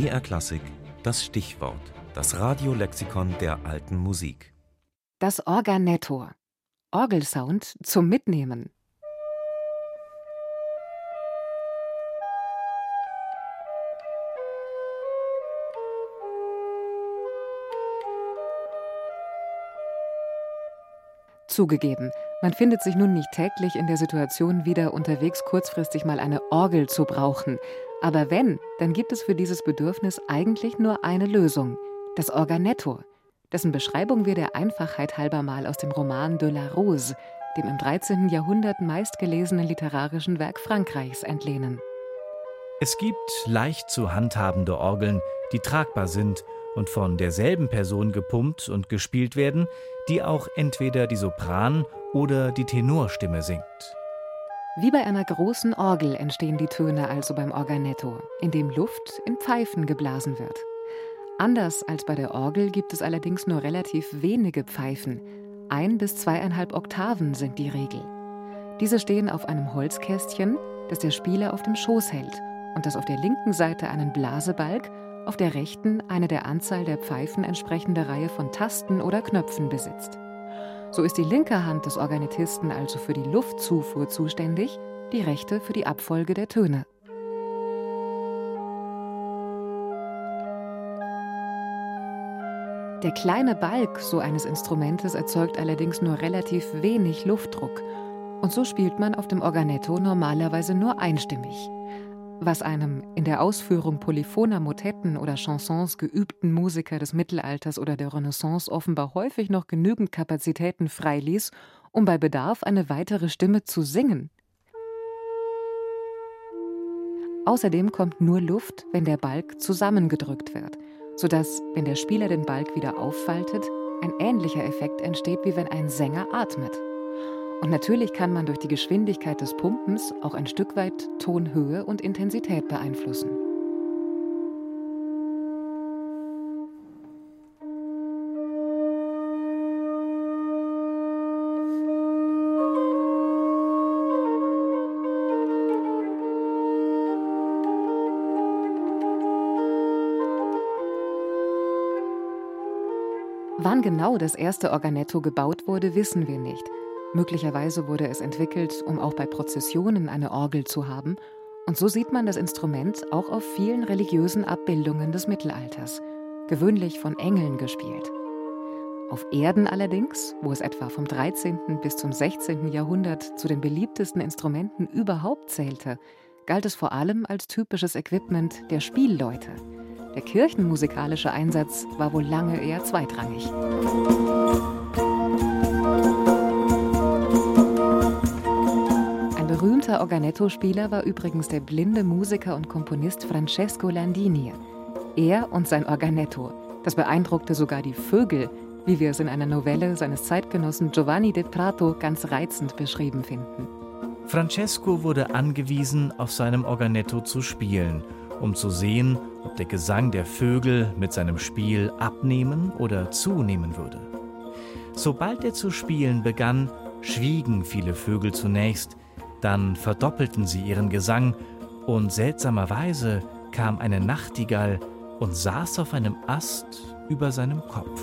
BR Klassik, das Stichwort, das Radiolexikon der alten Musik. Das Organetto. Orgelsound zum Mitnehmen. Zugegeben, man findet sich nun nicht täglich in der Situation wieder, unterwegs kurzfristig mal eine Orgel zu brauchen. Aber wenn, dann gibt es für dieses Bedürfnis eigentlich nur eine Lösung: das Organetto, dessen Beschreibung wir der Einfachheit halber mal aus dem Roman De la Rose, dem im 13. Jahrhundert meistgelesenen literarischen Werk Frankreichs, entlehnen. Es gibt leicht zu handhabende Orgeln, die tragbar sind und von derselben Person gepumpt und gespielt werden, die auch entweder die Sopran- oder die Tenorstimme singt. Wie bei einer großen Orgel entstehen die Töne also beim Organetto, in dem Luft in Pfeifen geblasen wird. Anders als bei der Orgel gibt es allerdings nur relativ wenige Pfeifen. Ein bis zweieinhalb Oktaven sind die Regel. Diese stehen auf einem Holzkästchen, das der Spieler auf dem Schoß hält und das auf der linken Seite einen Blasebalg, auf der rechten eine der Anzahl der Pfeifen entsprechende Reihe von Tasten oder Knöpfen besitzt. So ist die linke Hand des Organitisten also für die Luftzufuhr zuständig, die rechte für die Abfolge der Töne. Der kleine Balg so eines Instrumentes erzeugt allerdings nur relativ wenig Luftdruck, und so spielt man auf dem Organetto normalerweise nur einstimmig. Was einem in der Ausführung polyphoner Motetten oder Chansons geübten Musiker des Mittelalters oder der Renaissance offenbar häufig noch genügend Kapazitäten freiließ, um bei Bedarf eine weitere Stimme zu singen. Außerdem kommt nur Luft, wenn der Balg zusammengedrückt wird, sodass, wenn der Spieler den Balg wieder auffaltet, ein ähnlicher Effekt entsteht, wie wenn ein Sänger atmet. Und natürlich kann man durch die Geschwindigkeit des Pumpens auch ein Stück weit Tonhöhe und Intensität beeinflussen. Wann genau das erste Organetto gebaut wurde, wissen wir nicht. Möglicherweise wurde es entwickelt, um auch bei Prozessionen eine Orgel zu haben, und so sieht man das Instrument auch auf vielen religiösen Abbildungen des Mittelalters, gewöhnlich von Engeln gespielt. Auf Erden allerdings, wo es etwa vom 13. bis zum 16. Jahrhundert zu den beliebtesten Instrumenten überhaupt zählte, galt es vor allem als typisches Equipment der Spielleute. Der kirchenmusikalische Einsatz war wohl lange eher zweitrangig. Berühmter Organetto-Spieler war übrigens der blinde Musiker und Komponist Francesco Landini. Er und sein Organetto, das beeindruckte sogar die Vögel, wie wir es in einer Novelle seines Zeitgenossen Giovanni de Prato ganz reizend beschrieben finden. Francesco wurde angewiesen, auf seinem Organetto zu spielen, um zu sehen, ob der Gesang der Vögel mit seinem Spiel abnehmen oder zunehmen würde. Sobald er zu spielen begann, schwiegen viele Vögel zunächst, dann verdoppelten sie ihren Gesang, und seltsamerweise kam eine Nachtigall und saß auf einem Ast über seinem Kopf.